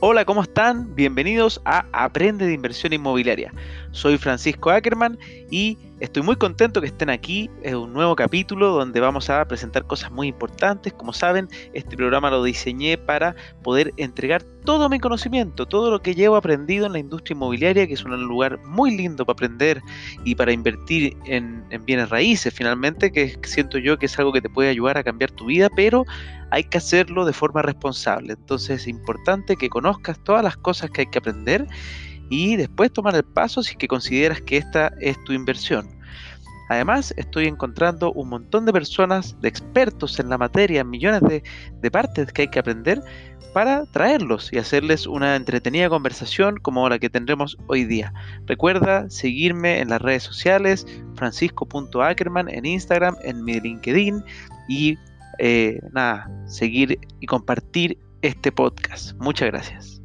Hola, ¿cómo están? Bienvenidos a Aprende de Inversión Inmobiliaria. Soy Francisco Ackerman y estoy muy contento que estén aquí en un nuevo capítulo donde vamos a presentar cosas muy importantes. Como saben, este programa lo diseñé para poder entregar todo mi conocimiento, todo lo que llevo aprendido en la industria inmobiliaria, que es un lugar muy lindo para aprender y para invertir en, en bienes raíces, finalmente, que siento yo que es algo que te puede ayudar a cambiar tu vida, pero hay que hacerlo de forma responsable. Entonces es importante que conozcas todas las cosas que hay que aprender y después tomar el paso si que consideras que esta es tu inversión. Además, estoy encontrando un montón de personas, de expertos en la materia, millones de, de, partes que hay que aprender para traerlos y hacerles una entretenida conversación como la que tendremos hoy día. Recuerda seguirme en las redes sociales, francisco.ackerman en Instagram, en mi LinkedIn y eh, nada, seguir y compartir este podcast. Muchas gracias.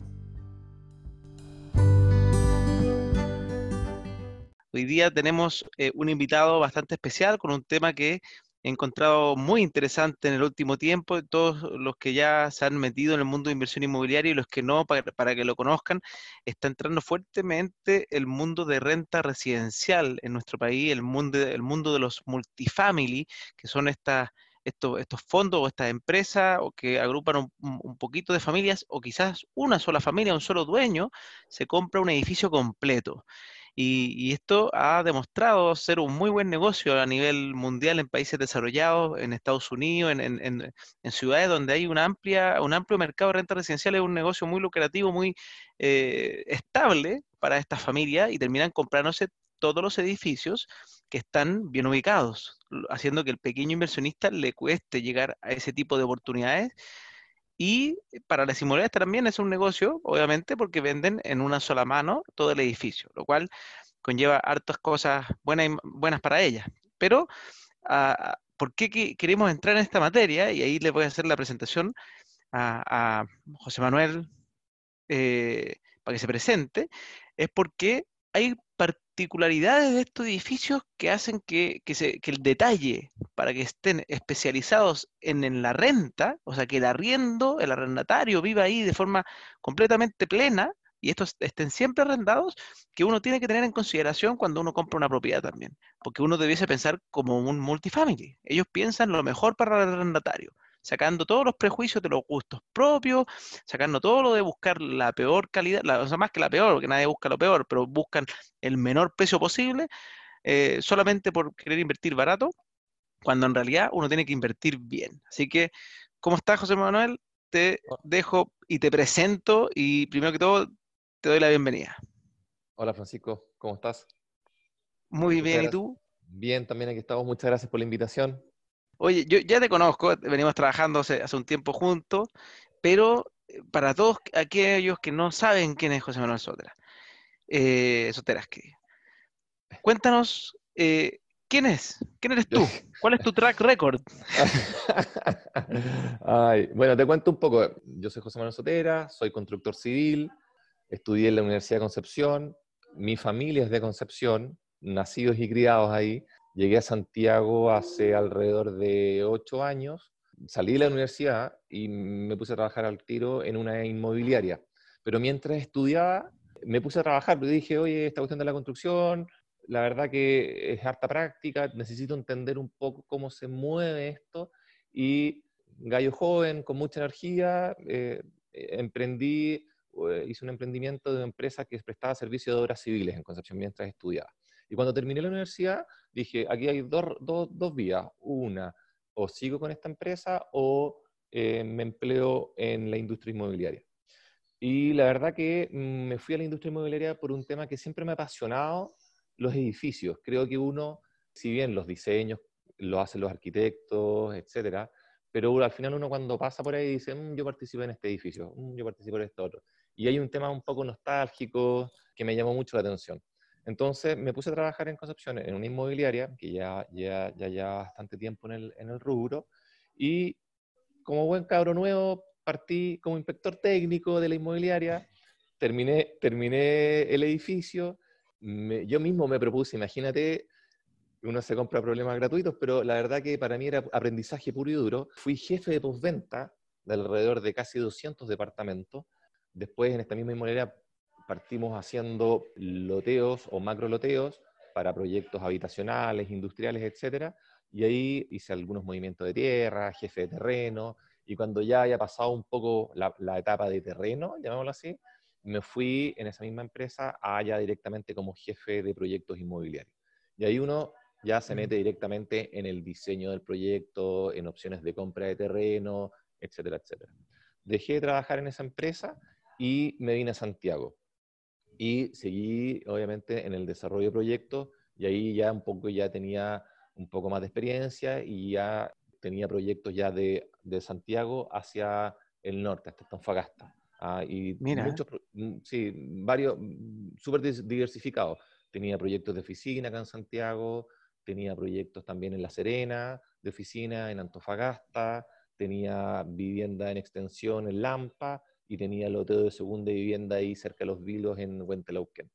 Hoy día tenemos eh, un invitado bastante especial con un tema que he encontrado muy interesante en el último tiempo. Todos los que ya se han metido en el mundo de inversión inmobiliaria y los que no, para, que lo conozcan, está entrando fuertemente el mundo de renta residencial en nuestro país, el mundo, el mundo de los multifamily, que son estas estos, estos fondos o estas empresas o que agrupan un, un, poquito de familias o quizás una sola familia, un solo dueño, se compra un edificio completo. Y, y, esto ha demostrado ser un muy buen negocio a nivel mundial en países desarrollados, en Estados Unidos, en, en, en ciudades donde hay una amplia, un amplio mercado de renta residencial, es un negocio muy lucrativo, muy eh, estable para estas familias y terminan comprándose todos los edificios que están bien ubicados, haciendo que el pequeño inversionista le cueste llegar a ese tipo de oportunidades. Y para las inmobiliarias también es un negocio, obviamente, porque venden en una sola mano todo el edificio, lo cual conlleva hartas cosas buenas, buenas para ellas. Pero, uh, ¿por qué queremos entrar en esta materia? Y ahí les voy a hacer la presentación a, a José Manuel eh, para que se presente. Es porque hay particularidades de estos edificios que hacen que, se, que, el detalle para que estén especializados en, en, la renta, o sea, que el arriendo, el arrendatario viva ahí de forma completamente plena y estos estén siempre arrendados, que uno tiene que tener en consideración cuando uno compra una propiedad también, porque uno debiese pensar como un multifamily. Ellos piensan lo mejor para el arrendatario sacando todos los prejuicios de los gustos propios, sacando todo lo de buscar la peor calidad, la, o sea, más que la peor, porque nadie busca lo peor, pero buscan el menor precio posible, eh, solamente por querer invertir barato, cuando en realidad uno tiene que invertir bien. Así que, ¿cómo estás, José Manuel? Te dejo y te presento y primero que todo te doy la bienvenida. Hola Francisco, ¿cómo estás? Muy bien. ¿y tú? Bien, también aquí estamos. Muchas gracias por la invitación. Oye, yo ya te conozco, venimos trabajando hace, un tiempo juntos, pero eh, para todos aquellos que no saben quién es José Manuel Sotera, eh, Soteras, que cuéntanos eh, quién es, quién eres tú, cuál es tu track record. Ay, bueno, te cuento un poco. Yo soy José Manuel Sotera, soy constructor civil, estudié en la Universidad de Concepción, mi familia es de Concepción, nacidos y criados ahí. Llegué a Santiago hace alrededor de ocho años, salí de la universidad y me puse a trabajar al tiro en una inmobiliaria. Pero mientras estudiaba, me puse a trabajar, porque dije, oye, esta cuestión de la construcción, la verdad que es harta práctica, necesito entender un poco cómo se mueve esto. Y gallo joven, con mucha energía, eh, emprendí, eh, hice un emprendimiento de una empresa que prestaba servicio de obras civiles en Concepción mientras estudiaba. Y cuando terminé la universidad, dije, aquí hay dos, dos, dos vías. Una, o sigo con esta empresa o eh, me empleo en la industria inmobiliaria. Y la verdad que mm, me fui a la industria inmobiliaria por un tema que siempre me ha apasionado, los edificios. Creo que uno, si bien los diseños lo hacen los arquitectos, etcétera, pero al final uno cuando pasa por ahí dice, mmm, yo participo en este edificio, mmm, yo participo en este otro. Y hay un tema un poco nostálgico que me llamó mucho la atención. Entonces me puse a trabajar en Concepción en una inmobiliaria que ya ya, ya, ya bastante tiempo en el, en el rubro y como buen cabro nuevo partí como inspector técnico de la inmobiliaria, terminé, terminé el edificio, me, yo mismo me propuse, imagínate, uno se compra problemas gratuitos, pero la verdad que para mí era aprendizaje puro y duro. Fui jefe de postventa de alrededor de casi 200 departamentos Después, en esta misma inmobiliaria, partimos haciendo loteos o macro loteos para proyectos habitacionales, industriales, etcétera. Y ahí hice algunos movimientos de tierra, jefe de terreno, y cuando ya haya pasado un poco la, la etapa de terreno, llamémoslo así, me fui en esa misma empresa allá directamente como jefe de proyectos inmobiliarios. Y ahí uno ya se mete directamente en el diseño del proyecto, en opciones de compra de terreno, etcétera, etcétera. Dejé de trabajar en esa empresa y me vine a Santiago. Y seguí, obviamente, en el desarrollo de proyectos y ahí ya un poco ya tenía un poco más de experiencia y ya tenía proyectos ya de, de Santiago hacia el norte, hasta Antofagasta. Ah, y muchos, mm, sí, varios, mm, súper diversificados. Tenía proyectos de oficina acá en Santiago, tenía proyectos también en La Serena, de oficina en Antofagasta, tenía vivienda en extensión en Lampa y tenía loteo de segunda vivienda ahí cerca de los Vilos en Huentelauquen.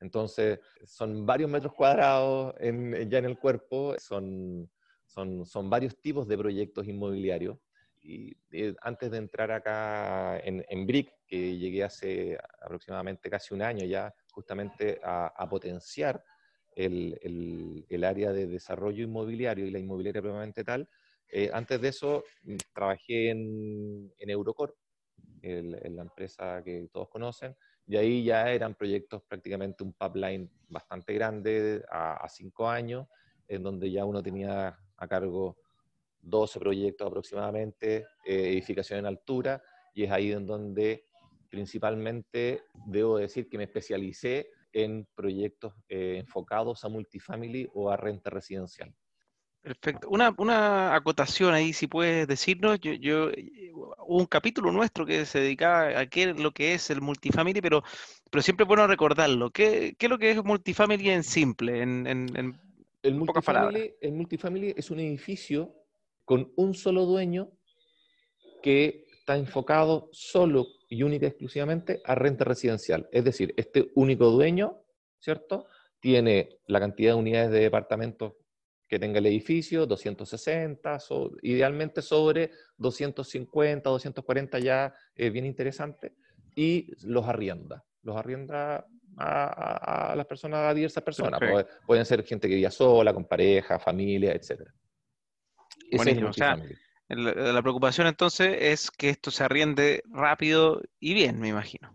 Entonces, son varios metros cuadrados ya en el cuerpo, son, son, son varios tipos de proyectos inmobiliarios. Y, eh, antes de entrar acá en, en, BRIC, que llegué hace aproximadamente casi un año ya, justamente a, a potenciar el, el, área de desarrollo inmobiliario y la inmobiliaria propiamente tal. Eh, antes de eso, mm, trabajé en, en Eurocorp, en la empresa que todos conocen, y ahí ya eran proyectos prácticamente un pipeline bastante grande a, cinco años, en donde ya uno tenía a cargo 12 proyectos aproximadamente, eh, edificación en altura, y es ahí en donde principalmente debo decir que me especialicé en proyectos eh, enfocados a multifamily o a renta residencial. Perfecto. Una, una acotación ahí, si puedes decirnos, yo, yo, eh, hubo un capítulo nuestro que se dedicaba a qué lo que es el multifamily, pero, pero siempre es bueno recordarlo. ¿Qué, qué es lo que es multifamily en simple, en, en, el multifamily, El multifamily es un edificio con un solo dueño que está enfocado solo y única y exclusivamente a renta residencial. Es decir, este único dueño, ¿cierto? Tiene la cantidad de unidades de departamentos que tenga el edificio, 260, idealmente sobre 250, 240 ya es bien interesante, y los arrienda. Los arrienda a, las personas, a diversas personas. pueden ser gente que vive sola, con pareja, familia, etc. Buenísimo. La, preocupación entonces es que esto se arriende rápido y bien, me imagino.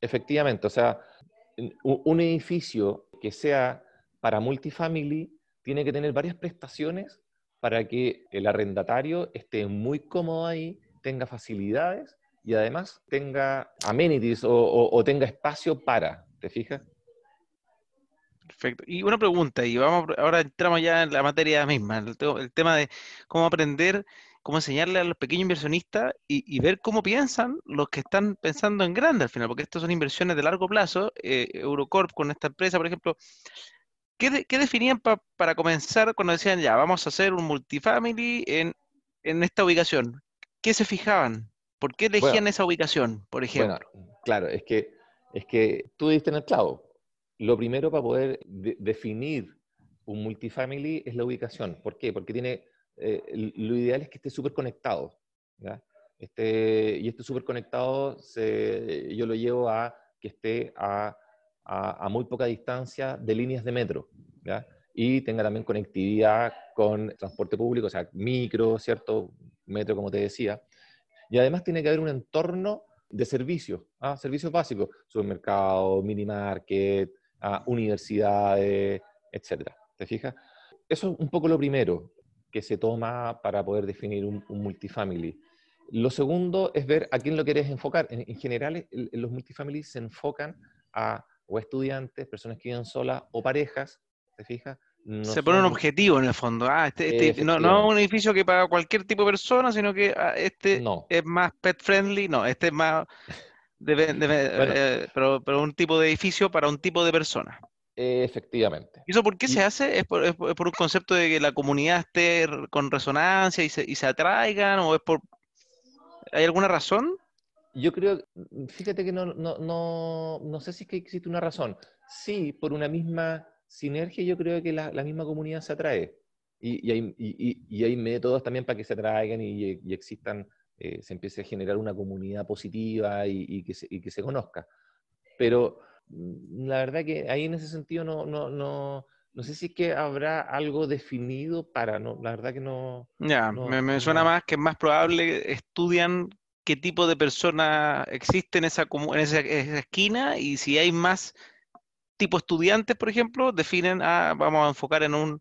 efectivamente, o sea, un, edificio que sea para multifamily tiene que tener varias prestaciones para que el arrendatario esté muy cómodo ahí, tenga facilidades y además tenga amenities o tenga espacio para, ¿te fijas? Perfecto. Y una pregunta, y vamos, ahora entramos ya en la materia misma, el, tema de cómo aprender, cómo enseñarle a los pequeños inversionistas y, ver cómo piensan los que están pensando en grande al final, porque estas son inversiones de largo plazo. Eh, Eurocorp con esta empresa, por ejemplo, ¿qué, definían para comenzar cuando decían, ya, vamos a hacer un multifamily en, esta ubicación? ¿Qué se fijaban? ¿Por qué elegían esa ubicación, por ejemplo? claro, es que, es que tú diste en el clavo lo primero para poder definir un multifamily es la ubicación. ¿Por qué? Porque tiene, eh, lo ideal es que esté súper conectado. Este, y este súper conectado se, yo lo llevo a que esté a, a, muy poca distancia de líneas de metro. Y tenga también conectividad con transporte público, o sea, micro, ¿cierto? Metro, como te decía. Y además tiene que haber un entorno de servicios, ¿ah? servicios básicos, supermercado, mini market, a universidades, etcétera. ¿Te fijas? Eso es un poco lo primero que se toma para poder definir un, multifamily. Lo segundo es ver a quién lo quieres enfocar. En, general, los multifamily se enfocan a o estudiantes, personas que viven solas o parejas, ¿te fijas? se pone un objetivo en el fondo. Ah, este, este no, no un edificio que para cualquier tipo de persona, sino que ah, este es más pet friendly. No, este es más Eh, pero, pero, un tipo de edificio para un tipo de persona. Efectivamente. ¿Y eso por qué se hace? ¿Es por, un concepto de que la comunidad esté con resonancia y se, y se atraigan? ¿O es por... ¿Hay alguna razón? Yo creo, fíjate que no, no, no, no sé si es que existe una razón. Sí, por una misma sinergia yo creo que la, la misma comunidad se atrae. Y, y, hay, y, hay, métodos también para que se atraigan y, existan eh, se empiece a generar una comunidad positiva y, que, se, y que se conozca. Pero mm, la verdad que ahí en ese sentido no, no, no, no sé si es que habrá algo definido para, no, la verdad que no. Ya, me, suena más que es más probable estudian qué tipo de persona existe en esa, en esa, esquina y si hay más tipo estudiantes, por ejemplo, definen, ah, vamos a enfocar en un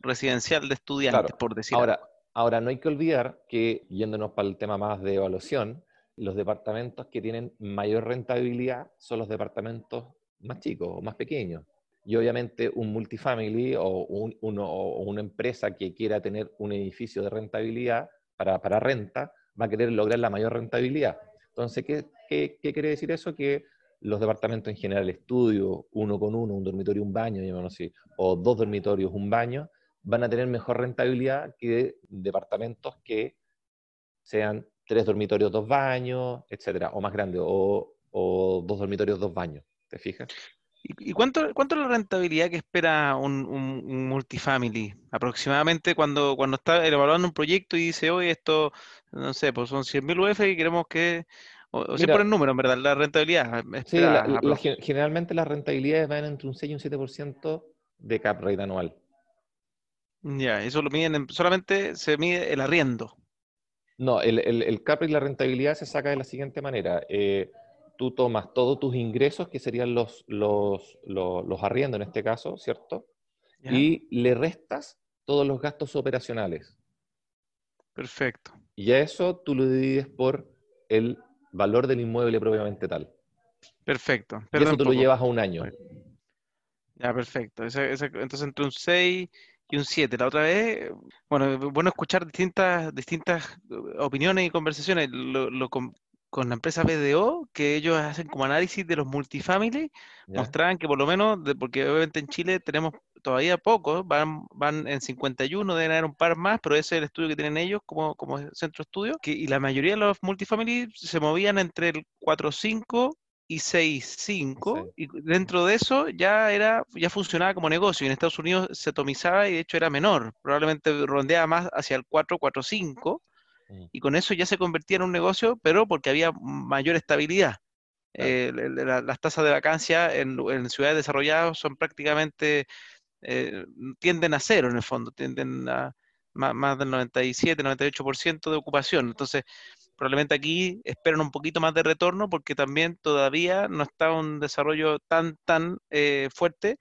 residencial de estudiantes, por decir ahora, Ahora, no hay que olvidar que, yéndonos para el tema más de evaluación, los departamentos que tienen mayor rentabilidad son los departamentos más chicos o más pequeños. Y obviamente un multifamily o, una empresa que quiera tener un edificio de rentabilidad para, renta va a querer lograr la mayor rentabilidad. Entonces, ¿qué, quiere decir eso? Que los departamentos en general, estudio, uno con uno, un dormitorio, un baño, así, o dos dormitorios, un baño, van a tener mejor rentabilidad que departamentos que sean tres dormitorios, dos baños, etcétera, o más grandes, o, o dos dormitorios, dos baños. ¿Te fijas? ¿Y cuánto, cuánto es la rentabilidad que espera un, un, multifamily? Aproximadamente cuando, cuando está evaluando un proyecto y dice, oye, esto, no sé, pues son 100.000 UF y queremos que... O, si por el número, en verdad, la rentabilidad. Sí, generalmente las rentabilidades van entre un 6 y un 7% de cap rate anual. Ya, eso lo miden, solamente se mide el arriendo. No, el, el, el cap rate y la rentabilidad se saca de la siguiente manera. Eh, tú tomas todos tus ingresos, que serían los, los, los, arriendos en este caso, ¿cierto? Y le restas todos los gastos operacionales. Perfecto. Y a eso tú lo divides por el valor del inmueble propiamente tal. Perfecto. y eso tú lo llevas a un año. Ya, perfecto. entonces entre un 6 y un 7. La otra vez, bueno, bueno escuchar distintas, distintas opiniones y conversaciones. Lo, lo, con la empresa BDO, que ellos hacen como análisis de los multifamily, mostraban que por lo menos, porque obviamente en Chile tenemos todavía pocos, van, van en 51, deben haber un par más, pero ese es el estudio que tienen ellos como, como centro de estudio, que, y la mayoría de los multifamily se movían entre el 4.5 y 6.5, y dentro de eso ya era ya funcionaba como negocio, y en Estados Unidos se atomizaba y de hecho era menor, probablemente rondeaba más hacia el 4, 4.5, Mm. y con eso ya se convertía en un negocio, pero porque había mayor estabilidad. Eh, las tasas de vacancia en, ciudades desarrolladas son prácticamente, eh, tienden a cero en el fondo, tienden a más, del 97, 98% de ocupación. Entonces, probablemente aquí esperan un poquito más de retorno porque también todavía no está un desarrollo tan, tan eh, fuerte,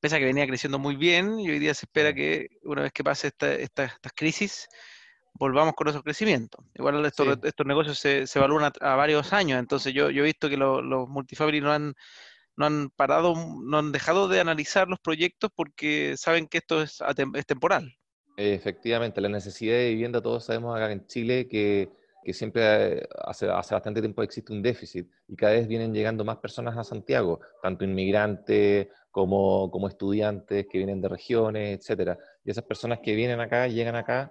pese a que venía creciendo muy bien y hoy día se espera que una vez que pase esta, esta, estas crisis, volvamos con esos crecimientos. Igual estos, estos negocios se, se, evalúan a, varios años, entonces yo, yo he visto que los multifamily no han, no han parado, no han dejado de analizar los proyectos porque saben que esto es, es temporal. Efectivamente, la necesidad de vivienda, todos sabemos acá en Chile que, que siempre hace, hace, bastante tiempo existe un déficit y cada vez vienen llegando más personas a Santiago, tanto inmigrantes como, como estudiantes que vienen de regiones, etcétera. Y esas personas que vienen acá, llegan acá,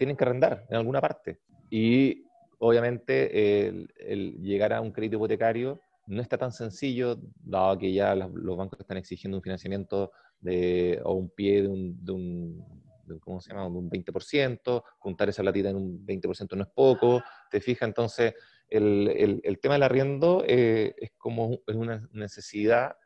tienen que arrendar en alguna parte. Y obviamente el, llegar a un crédito hipotecario no está tan sencillo, dado que ya los, bancos están exigiendo un financiamiento de, o un pie de un, de un, ¿cómo se llama? De un 20%, juntar esa latita en un 20% no es poco, te fijas, entonces el, el, tema del arriendo eh, es como es una necesidad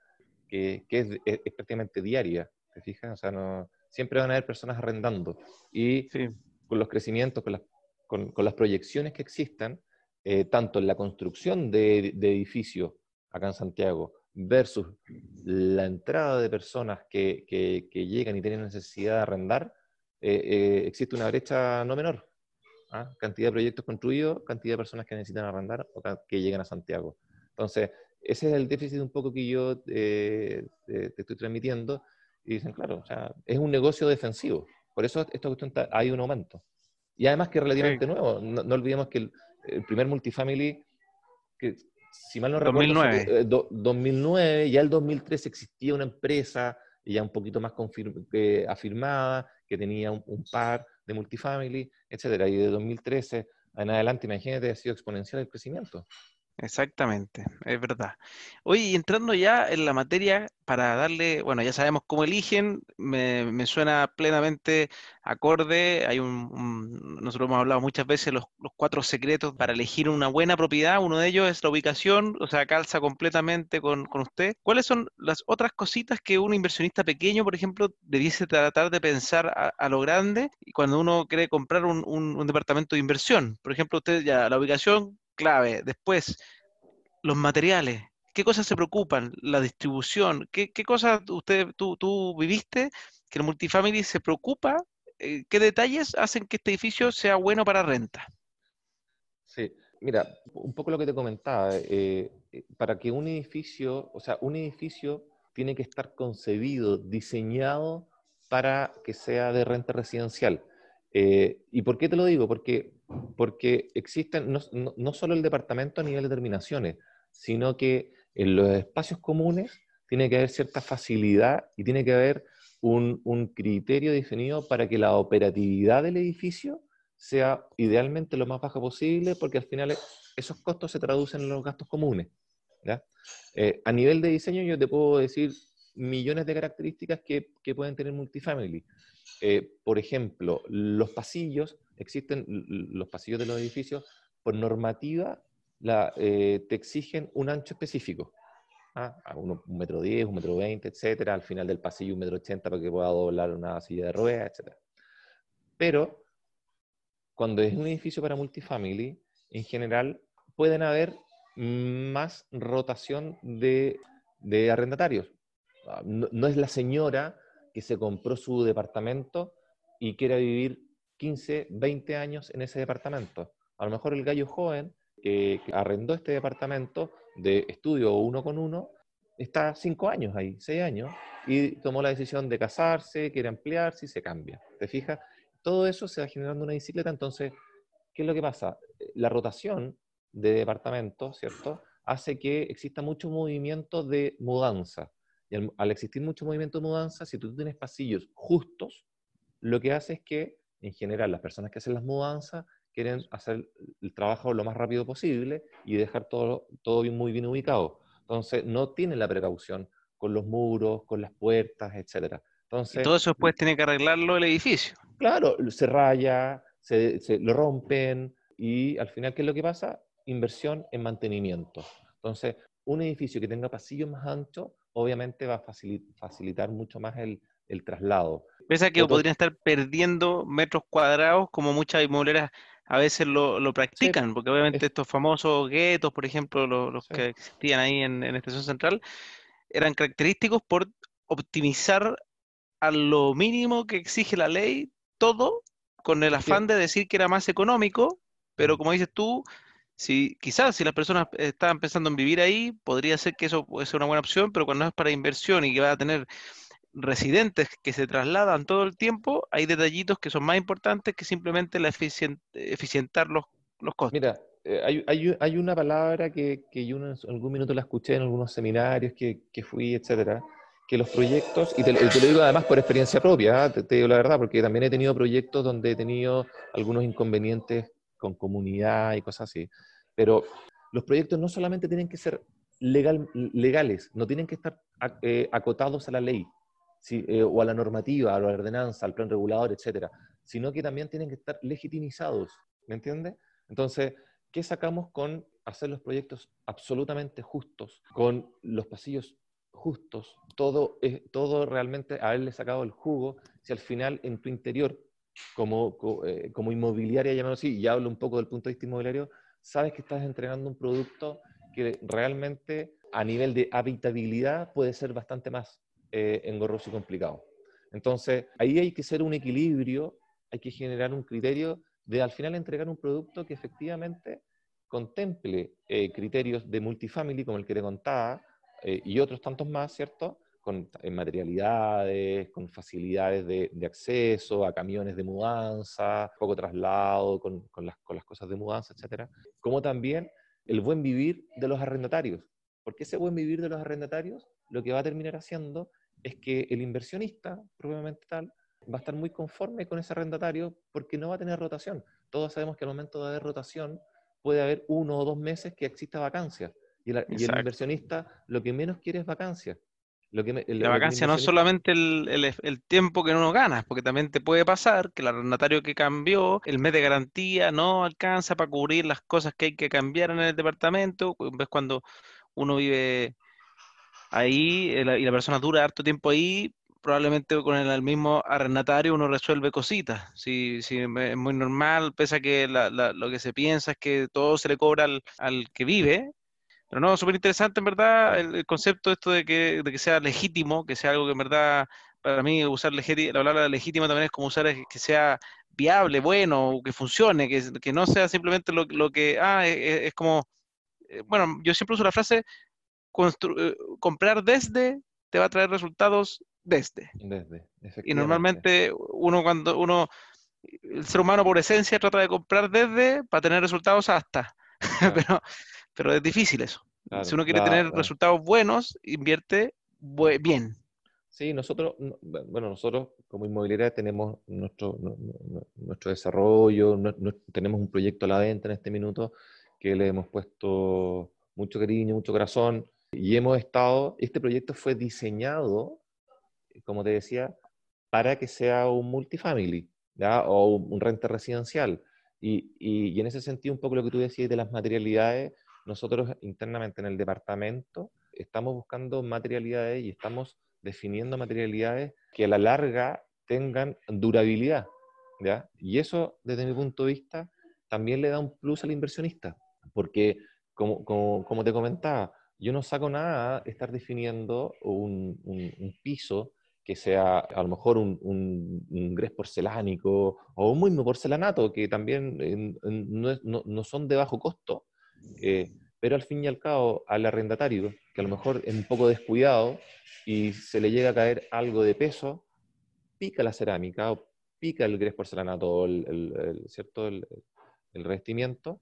que, que es, prácticamente diaria, te fijas, o sea, siempre van a haber personas arrendando. Y sí con los crecimientos, con las, con, las proyecciones que existan, eh, tanto en la construcción de, de, edificios acá en Santiago versus la entrada de personas que, que, llegan y tienen necesidad de arrendar, eh, eh, existe una brecha no menor. ¿ah? Cantidad de proyectos construidos, cantidad de personas que necesitan arrendar o que llegan a Santiago. Entonces, ese es el déficit un poco que yo te, estoy transmitiendo. Y dicen, claro, o sea, es un negocio defensivo. Por eso esta cuestión hay un aumento. Y además que es relativamente nuevo. No, olvidemos que el, primer multifamily, que si mal no recuerdo, 2009. 2009, ya el 2003 existía una empresa ya un poquito más eh, afirmada, que tenía un, par de multifamily, etcétera. Y de 2013 en adelante, imagínate, ha sido exponencial el crecimiento. Exactamente, es verdad. Oye, entrando ya en la materia, para darle, bueno, ya sabemos cómo eligen, me, me suena plenamente acorde. Hay un, nosotros hemos hablado muchas veces los, los cuatro secretos para elegir una buena propiedad. Uno de ellos es la ubicación, o sea, calza completamente con, con usted. ¿Cuáles son las otras cositas que un inversionista pequeño, por ejemplo, debiese tratar de pensar a, lo grande cuando uno quiere comprar un, un un departamento de inversión? Por ejemplo, usted ya la ubicación clave. Después, los materiales, ¿qué cosas se preocupan? La distribución, ¿qué, qué cosas usted, tú, tú viviste que el multifamily se preocupa? Eh, ¿qué detalles hacen que este edificio sea bueno para renta? Sí, mira, un poco lo que te comentaba, eh, para que un edificio, o sea, un edificio tiene que estar concebido, diseñado para que sea de renta residencial. Eh, ¿y por qué te lo digo? Porque, porque existen no, no- no solo el departamento a nivel de terminaciones, sino que en los espacios comunes tiene que haber cierta facilidad y tiene que haber un, un criterio definido para que la operatividad del edificio sea idealmente lo más baja posible, porque al final esos costos se traducen en los gastos comunes. ¿ya? Eh, a nivel de diseño, yo te puedo decir millones de características que, que pueden tener multifamily. Eh, por ejemplo, los pasillos, existen los pasillos de los edificios, por normativa la, eh, te exigen un ancho específico. ¿ah? A uno- un metro diez, un metro veinte, etcétera. Al final del pasillo un metro ochenta para que pueda doblar una silla de ruedas, etcétera. Pero cuando es un edificio para multifamily, en general pueden haber más rotación de, de arrendatarios. Ah, no es la señora que se compró su departamento y quiere vivir 15, 20 años en ese departamento. A lo mejor el gallo joven que, que arrendó este departamento de estudio uno con uno está 5 años ahí, 6 años, y tomó la decisión de casarse, quiere ampliarse y se cambia. ¿Te fijas? todo eso se va generando una bicicleta, entonces, ¿qué es lo que pasa? La rotación de departamentos, ¿cierto? Hace que exista mucho movimiento de mudanza. Y al, al, existir mucho movimiento de mudanza, si tú tienes pasillos justos, lo que hace es que, en general, las personas que hacen las mudanzas quieren hacer el trabajo lo más rápido posible y dejar todo, todo bien, muy bien ubicado. Entonces, no tienen la precaución con los muros, con las puertas, etcétera. Entonces, y todo eso después tiene que arreglarlo el edificio. Claro, se raya, se, se, lo rompen y al final, ¿qué es lo que pasa? Inversión en mantenimiento. Entonces, un edificio que tenga pasillos más anchos, obviamente va a facilitar mucho más el, el traslado. Pese a que podrían estar perdiendo metros cuadrados, como muchas inmobiliarias a veces lo, lo practican, sí, porque obviamente es... estos famosos guetos, por ejemplo, los, los sí. que existían ahí en, en Estación Central, eran característicos por optimizar a lo mínimo que exige la ley todo con el afán de decir que era más económico, pero como dices tú, si quizás si las personas estaban pensando en vivir ahí, podría ser que eso puede ser una buena opción, pero cuando es para inversión y que va a tener residentes que se trasladan todo el tiempo, hay detallitos que son más importantes que simplemente la eficient, eficientar los, los costos. Mira, eh, hay, hay, hay, una palabra que, que yo en algún minuto la escuché en algunos seminarios que, que fui, etcétera, que los proyectos, y te, lo digo además por experiencia propia, ¿eh? te, te, digo la verdad, porque también he tenido proyectos donde he tenido algunos inconvenientes con comunidad y cosas así, pero los proyectos no solamente tienen que ser legal, legales, no tienen que estar eh, acotados a la ley, eh, o a la normativa, a la ordenanza, al plan regulador, etcétera, sino que también tienen que estar legitimizados, ¿me entiendes? Entonces, ¿qué sacamos con hacer los proyectos absolutamente justos, con los pasillos justos, todo, eh, todo realmente haberle sacado el jugo, si al final en tu interior, como, eh, inmobiliaria, llamémoslo así, y hablo un poco del punto de vista inmobiliario, sabes que estás entregando un producto que realmente a nivel de habitabilidad puede ser bastante más eh, engorroso y complicado. Entonces, ahí hay que ser un equilibrio, hay que generar un criterio de al final entregar un producto que efectivamente contemple eh, criterios de multifamily, como el que te contaba, eh, y otros tantos más, ¿cierto? Con en materialidades, con facilidades de, de, acceso a camiones de mudanza, poco traslado, con, con, las, con las cosas de mudanza, etcétera. Como también el buen vivir de los arrendatarios. Porque ese buen vivir de los arrendatarios lo que va a terminar haciendo es que el inversionista, propiamente tal, va a estar muy conforme con ese arrendatario porque no va a tener rotación. Todos sabemos que al momento de haber rotación, puede haber uno o dos meses que exista vacancia. Y, el inversionista lo que menos quiere es vacancia. Lo que la vacancia no es solamente el, tiempo que uno gana, porque también te puede pasar que el arrendatario que cambió, el mes de garantía no alcanza para cubrir las cosas que hay que cambiar en el departamento. Ves cuando uno vive ahí y la persona dura harto tiempo ahí, probablemente con el, mismo arrendatario uno resuelve cositas. Si, si es muy normal, pese a que lo que se piensa es que todo se le cobra al, que vive. Pero no, súper interesante en verdad el, concepto esto de que, de que sea legítimo, que sea algo que en verdad, para mí, usar legítimo, la palabra legítimo también es como usar que sea viable, bueno, que funcione, que, que no sea simplemente lo, lo que, ah, es, e, es, como, eh, bueno, yo siempre uso la frase, eh, comprar desde te va a traer resultados desde. Desde, Y normalmente uno cuando uno, el ser humano por esencia trata de comprar desde para tener resultados hasta. pero, pero es difícil eso. si uno quiere tener resultados buenos, invierte bien. Sí, nosotros, bueno, nosotros como inmobiliaria tenemos nuestro, nuestro desarrollo, tenemos un proyecto a la venta en este minuto que le hemos puesto mucho cariño, mucho corazón y hemos estado, este proyecto fue diseñado como te decía, para que sea un multifamily o un renta residencial. Y, y, en ese sentido, un poco lo que tú decías de las materialidades, nosotros internamente en el departamento estamos buscando materialidades y estamos definiendo materialidades que a la larga tengan durabilidad. ¿ya? Y eso, desde mi punto de vista, también le da un plus al inversionista, porque, como, como, como te comentaba, yo no saco nada estar definiendo un, un, un piso que sea a lo mejor un, un, gres porcelánico o un mismo porcelanato, que también no, son de bajo costo, eh, pero al fin y al cabo al arrendatario, que a lo mejor es un poco descuidado y se le llega a caer algo de peso, pica la cerámica o pica el gres porcelanato, el, el, ¿cierto? el, el revestimiento,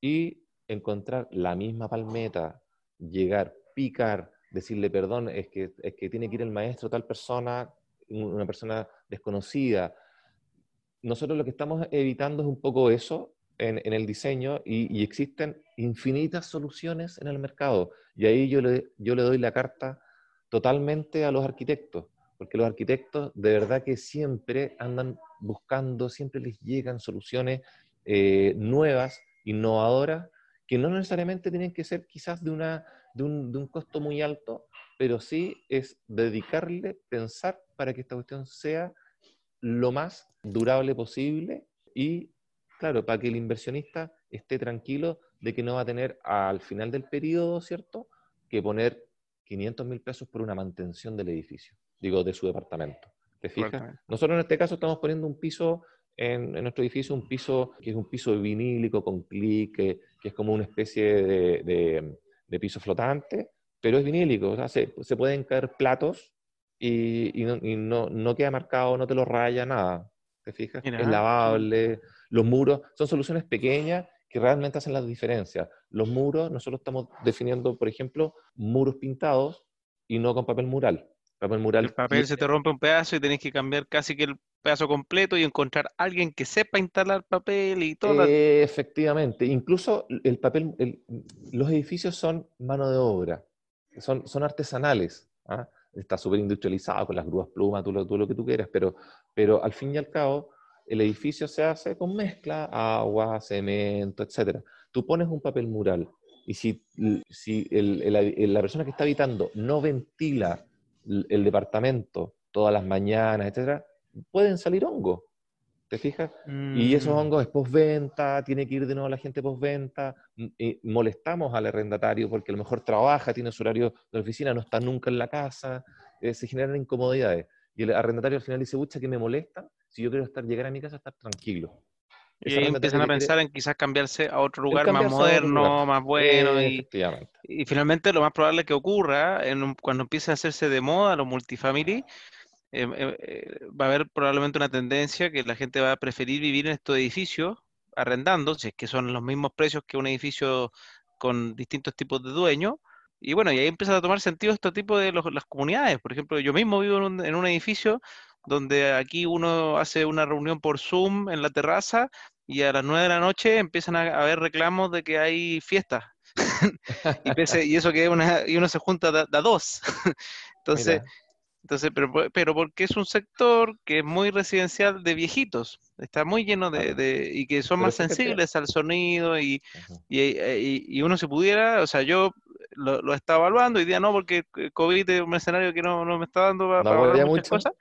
y encontrar la misma palmeta, llegar, picar, decirle perdón, es que, es que tiene que ir el maestro tal persona, una persona desconocida. Nosotros lo que estamos evitando es un poco eso en, en el diseño y, existen infinitas soluciones en el mercado. Y ahí yo le, yo le doy la carta totalmente a los arquitectos, porque los arquitectos de verdad que siempre andan buscando, siempre les llegan soluciones eh, nuevas, innovadoras, que no necesariamente tienen que ser quizás de una de un, costo muy alto, pero sí es dedicarle, pensar para que esta cuestión sea lo más durable posible y, claro, para que el inversionista esté tranquilo de que no va a tener al final del periodo, ¿cierto?, que poner 500 mil pesos por una mantención del edificio, digo, de su departamento. ¿Te fijas? Nosotros en este caso estamos poniendo un piso en, nuestro edificio, un piso que es un piso vinílico con clic, que, es como una especie de de piso flotante, pero es vinílico, o sea, se, pueden caer platos y, no, no, queda marcado, no te lo raya, nada. ¿Te fijas? Es lavable. Los muros son soluciones pequeñas que realmente hacen la diferencia. Los muros, nosotros estamos definiendo, por ejemplo, muros pintados y no con papel mural. Papel mural. El papel se te rompe un pedazo y tenés que cambiar casi que el pedazo completo y encontrar alguien que sepa instalar papel y todo. efectivamente, incluso el papel, los edificios son mano de obra, son, son artesanales. ¿ah? Está súper industrializado con las grúas plumas, todo lo, lo que tú quieras, pero, pero al fin y al cabo el edificio se hace con mezcla, agua, cemento, etc. Tú pones un papel mural y si, si la persona que está habitando no ventila el departamento todas las mañanas, etcétera, pueden salir hongos. ¿Te fijas? Y esos mm. hongos es postventa, tiene que ir de nuevo la gente postventa, y molestamos al arrendatario porque a lo mejor trabaja, tiene su horario de oficina, no está nunca en la casa, eh, se generan incomodidades. Y el arrendatario al final dice, bucha, que me molesta si yo quiero estar, llegar a mi casa, estar tranquilo. Y empiezan a pensar en quizás cambiarse a otro lugar más moderno, más bueno. Y, y, finalmente lo más probable que ocurra en cuando empiece a hacerse de moda los multifamily, Em, eh, va a haber probablemente una tendencia que la gente va a preferir vivir en estos edificios arrendando, si es que son los mismos precios que un edificio con distintos tipos de dueños. Y bueno, y ahí empieza a tomar sentido este tipo de las comunidades. Por ejemplo, yo mismo vivo en un, en un edificio donde aquí uno hace una reunión por Zoom en la terraza y a las 9 de la noche empiezan a haber reclamos de que hay fiestas. y, y, eso que una, y uno se junta a, dos. Entonces, entonces, pero, pero porque es un sector que es muy residencial de viejitos, está muy lleno de, y que son más sensibles al sonido y, y, uno se pudiera, o sea, yo lo, lo estaba evaluando, hoy día no, porque COVID es un escenario que no, no me está dando para, para muchas cosas,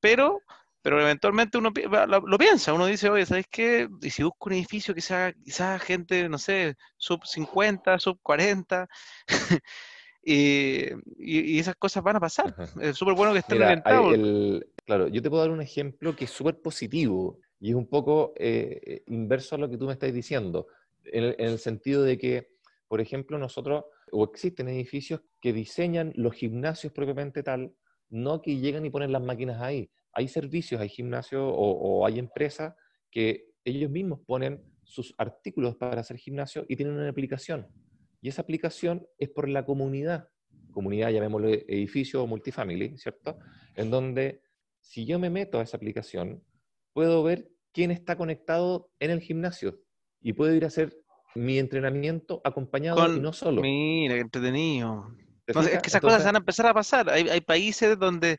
pero pero eventualmente uno lo, piensa, uno dice, oye, ¿sabes qué? Y si busco un edificio que sea quizás gente, no sé, sub 50, sub 40, y, esas cosas van a pasar. Es súper bueno que estén claro, yo te puedo dar un ejemplo que es súper positivo y es un poco eh, eh, inverso a lo que tú me estás diciendo, en el sentido de que, por ejemplo, nosotros, o existen edificios que diseñan los gimnasios propiamente tal, no que llegan y ponen las máquinas ahí, hay servicios, hay gimnasios o, hay empresas que ellos mismos ponen sus artículos para hacer gimnasio y tienen una aplicación. Y esa aplicación es por la comunidad, comunidad, llamémosle edificio o multifamily, ¿cierto? En donde si yo me meto a esa aplicación, puedo ver quién está conectado en el gimnasio y puedo ir a hacer mi entrenamiento acompañado y no solo. Mira, qué entretenido. Entonces, es que esas cosas van a empezar a pasar. Hay, hay países donde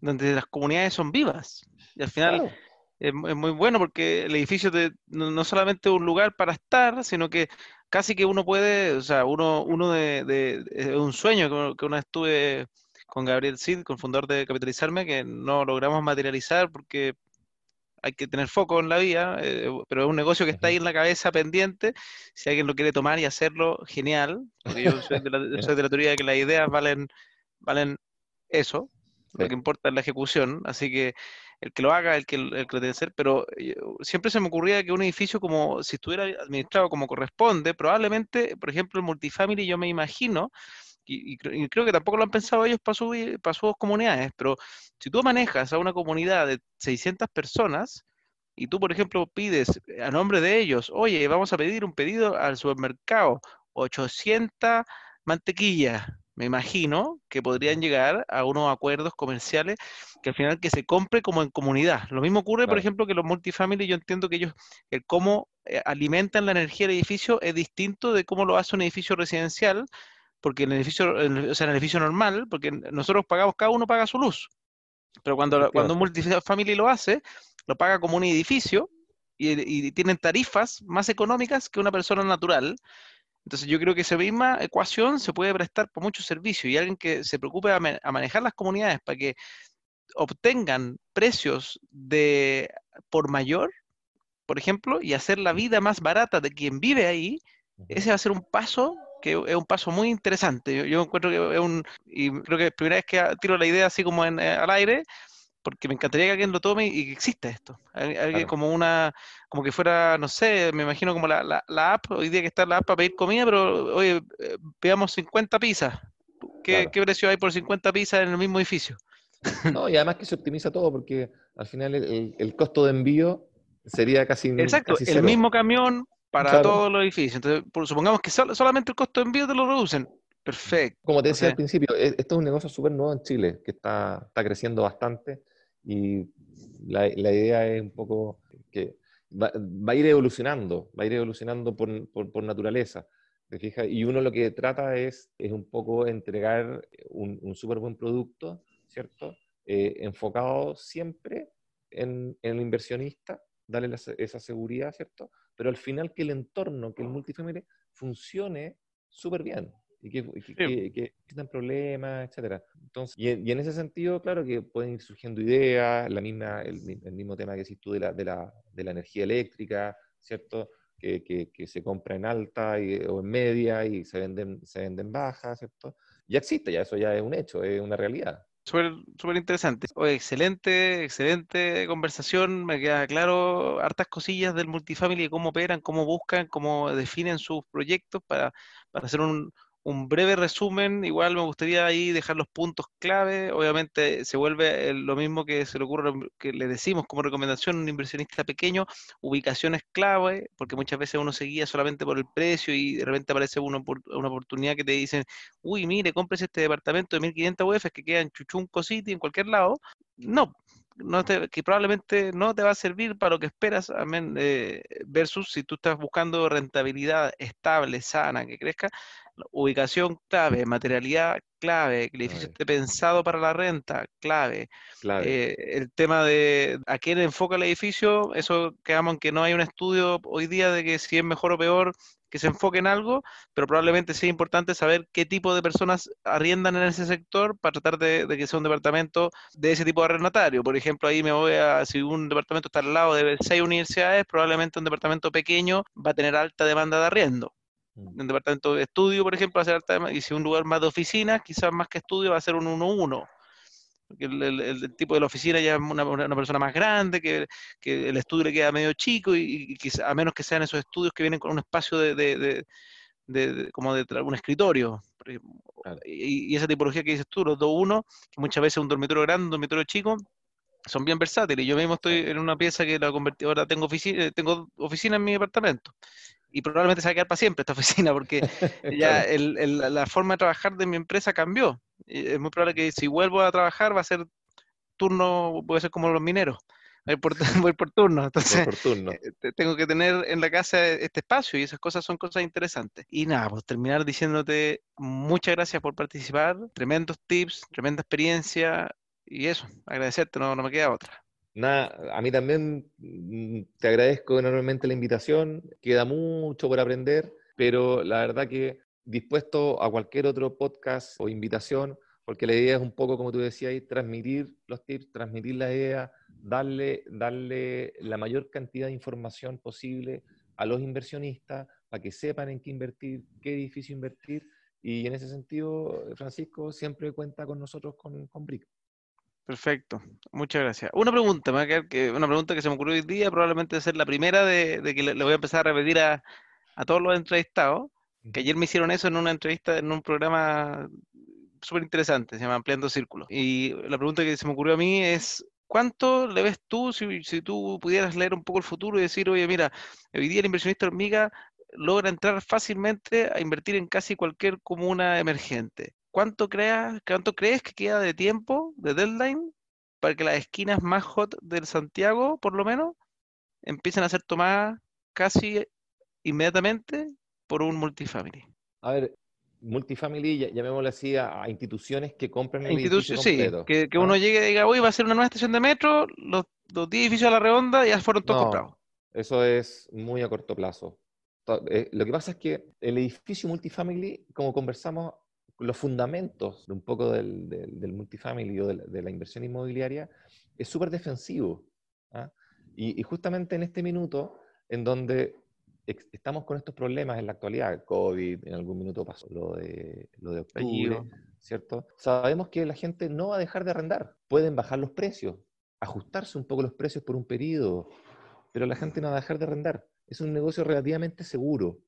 donde las comunidades son vivas. Y al final es, muy bueno porque el edificio no, solamente es un lugar para estar, sino que casi que uno puede, o sea, uno, uno de, un sueño que, que una vez estuve con Gabriel Cid, con el fundador de Capitalizarme, que no logramos materializar porque hay que tener foco en la vida, eh, pero es un negocio que está ahí en la cabeza pendiente. Si alguien lo quiere tomar y hacerlo, genial. Porque yo soy de la, soy de la teoría de que las ideas valen, valen eso, lo que importa es la ejecución, así que el que lo haga, el que, el que lo tiene que hacer, pero eh, siempre se me ocurría que un edificio como, si estuviera administrado como corresponde, probablemente, por ejemplo, el multifamily, yo me imagino, y, creo que tampoco lo han pensado ellos para, para sus comunidades, pero si tú manejas a una comunidad de 600 personas, y tú, por ejemplo, pides a nombre de ellos, oye, vamos a pedir un pedido al supermercado, 800 mantequillas, me imagino que podrían llegar a unos acuerdos comerciales que al final que se compre como en comunidad. Lo mismo ocurre, por ejemplo, que los multifamily, yo entiendo que ellos, el cómo eh, alimentan la energía del edificio es distinto de cómo lo hace un edificio residencial, porque el edificio, o sea, el edificio normal, porque nosotros pagamos, cada uno paga su luz. Pero cuando, cuando un multifamily lo hace, lo paga como un edificio y, y tienen tarifas más económicas que una persona natural. Entonces yo creo que esa misma ecuación se puede prestar por muchos servicios y alguien que se preocupe a, manejar las comunidades para que obtengan precios de por mayor, por ejemplo, y hacer la vida más barata de quien vive ahí, ese va a ser un paso que es un paso muy interesante. Yo, encuentro que es un, y creo que es la primera vez que tiro la idea así como en, eh, al aire, porque me encantaría que alguien lo tome y que exista esto. Alguien como una, como que fuera, no sé, me imagino como la, la, app, hoy día que está la app para pedir comida, pero oye, veamos 50 pizzas. ¿Qué, precio hay por 50 pizzas en el mismo edificio? No, y además que se optimiza todo, porque al final el, costo de envío sería casi Exacto, el mismo camión para todos los edificios. Entonces, supongamos que solamente el costo de envío te lo reducen. Perfecto. Como te decía al principio, e, esto es un negocio súper nuevo en Chile, que está, está creciendo bastante y la, la idea es un poco que va, va, a ir evolucionando, va a ir evolucionando por, por, por naturaleza. ¿te Y uno lo que trata es, es un poco entregar un, un súper buen producto, ¿cierto? Eh, enfocado siempre en, en, el inversionista, darle esa seguridad, ¿cierto? Pero al final que el entorno, que el multifamily funcione súper bien, y que, que, que, problemas, etcétera. Entonces, y, en ese sentido, claro que pueden ir surgiendo ideas, la misma, el, mismo tema que decís tú de la, de la, de la energía eléctrica, ¿cierto? Que, que, se compra en alta o en media y se venden, se venden bajas, ¿cierto? Ya existe, ya eso ya es un hecho, es una realidad. Súper interesante. excelente, excelente conversación. Me queda claro hartas cosillas del multifamily, cómo operan, cómo buscan, cómo definen sus proyectos para, para hacer un, un breve resumen, igual me gustaría ahí dejar los puntos clave. Obviamente se vuelve lo mismo que se le ocurre, que le decimos como recomendación a un inversionista pequeño, ubicaciones clave, porque muchas veces uno se guía solamente por el precio y de repente aparece una, una oportunidad que te dicen, uy, mire, compres este departamento de 1500 UF que queda en Chuchunco City, en cualquier lado. No, no te, que probablemente no te va a servir para lo que esperas, amén, eh, versus si tú estás buscando rentabilidad estable, sana, que crezca, ubicación clave, materialidad clave, que el edificio esté pensado para la renta, clave. Eh, el tema de a quién enfoca el edificio, eso quedamos en que no hay un estudio hoy día de que si es mejor o peor que se enfoque en algo, pero probablemente sea importante saber qué tipo de personas arriendan en ese sector para tratar de, que sea un departamento de ese tipo de arrendatario. Por ejemplo, ahí me voy a, si un departamento está al lado de seis universidades, probablemente un departamento pequeño va a tener alta demanda de arriendo. Un departamento de estudio, por ejemplo, va a ser alta y si un lugar más de oficinas, quizás más que estudio, va a ser un 1-1 el, tipo de la oficina ya es una, persona más grande, que, el estudio le queda medio chico y, a menos que sean esos estudios que vienen con un espacio de, como de un escritorio. Y, esa tipología que dices tú, los 2-1, que muchas veces un dormitorio grande, un dormitorio chico, son bien versátiles. Yo mismo estoy en una pieza que la convertí, ahora tengo oficina, tengo oficina en mi departamento y probablemente se va a quedar para siempre esta oficina porque ya la forma de trabajar de mi empresa cambió. Es muy probable que si vuelvo a trabajar va a ser turno, puede ser como los mineros. Voy por, voy por turno, entonces eh, tengo que tener en la casa este espacio y esas cosas son cosas interesantes. Y nada, pues terminar diciéndote muchas gracias por participar, tremendos tips, tremenda experiencia y eso, agradecerte, no, no me queda otra. Nada, a mí también mm, te agradezco enormemente la invitación, queda mucho por aprender, pero la verdad que dispuesto a cualquier otro podcast o invitación, porque la idea es un poco, como tú decías, transmitir los tips, transmitir la idea, darle, darle la mayor cantidad de información posible a los inversionistas para que sepan en qué invertir, qué edificio invertir. Y en ese sentido, Francisco siempre cuenta con nosotros con, con BRIC. Perfecto, muchas gracias. Una pregunta, que, una pregunta que se me ocurrió hoy día, probablemente va a ser la primera de, que le, voy a empezar a repetir a, todos los entrevistados, que ayer me hicieron eso en una entrevista, en un programa súper interesante, se llama Ampliando Círculos. Y la pregunta que se me ocurrió a mí es, ¿cuánto le ves tú, si, si tú pudieras leer un poco el futuro y decir, oye, mira, hoy día el inversionista hormiga logra entrar fácilmente a invertir en casi cualquier comuna emergente? ¿Cuánto, creas, ¿cuánto crees que queda de tiempo, de deadline, para que las esquinas más hot del Santiago, por lo menos, empiecen a ser tomadas casi inmediatamente por un multifamily? A ver, multifamily, llamémoslo así, a, instituciones que compren el edificio Sí, que, uno llegue y diga, uy, va a ser una nueva estación de metro, los, dos 10 edificios a la redonda ya fueron todos comprados. Eso es muy a corto plazo. Eh, lo que pasa es que el edificio multifamily, como conversamos los fundamentos de un poco del, del, multifamily o de la, inversión inmobiliaria es súper defensivo. ¿ah? Y, justamente en este minuto, en donde estamos con estos problemas en la actualidad, COVID, en algún minuto pasó lo de, lo de octubre, ¿cierto? Sabemos que la gente no va a dejar de arrendar. Pueden bajar los precios, ajustarse un poco los precios por un periodo, pero la gente no va a dejar de arrendar. Es un negocio relativamente seguro.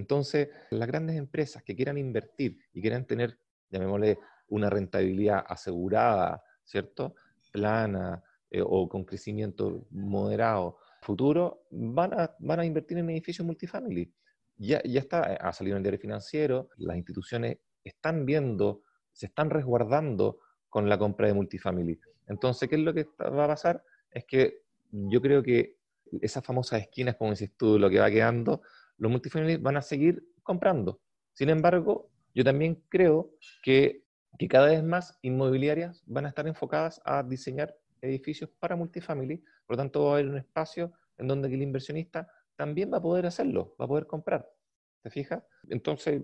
Entonces, las grandes empresas que quieran invertir y quieran tener, llamémosle, una rentabilidad asegurada, ¿cierto? Plana eh, o con crecimiento moderado futuro, van a, van a invertir en edificios multifamily. Ya, ya está, eh, ha salido en el diario financiero, las instituciones están viendo, se están resguardando con la compra de multifamily. Entonces, ¿qué es lo que va a pasar? Es que yo creo que esas famosas esquinas, como dices tú, lo que va quedando, los multifamily van a seguir comprando. Sin embargo, yo también creo que, que cada vez más inmobiliarias van a estar enfocadas a diseñar edificios para multifamily, por lo tanto va a haber un espacio en donde el inversionista también va a poder hacerlo, va a poder comprar. ¿Te fijas? Entonces,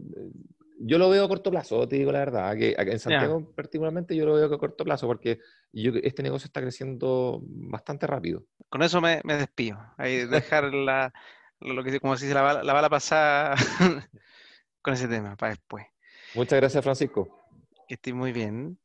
yo lo veo a corto plazo, te digo la verdad, que en Santiago particularmente yo lo veo a corto plazo porque yo, este negocio está creciendo bastante rápido. Con eso me, me despido. Ahí dejar la, lo que como se dice la bala, la bala pasada con ese tema para después. Muchas gracias, Francisco. Que estés muy bien.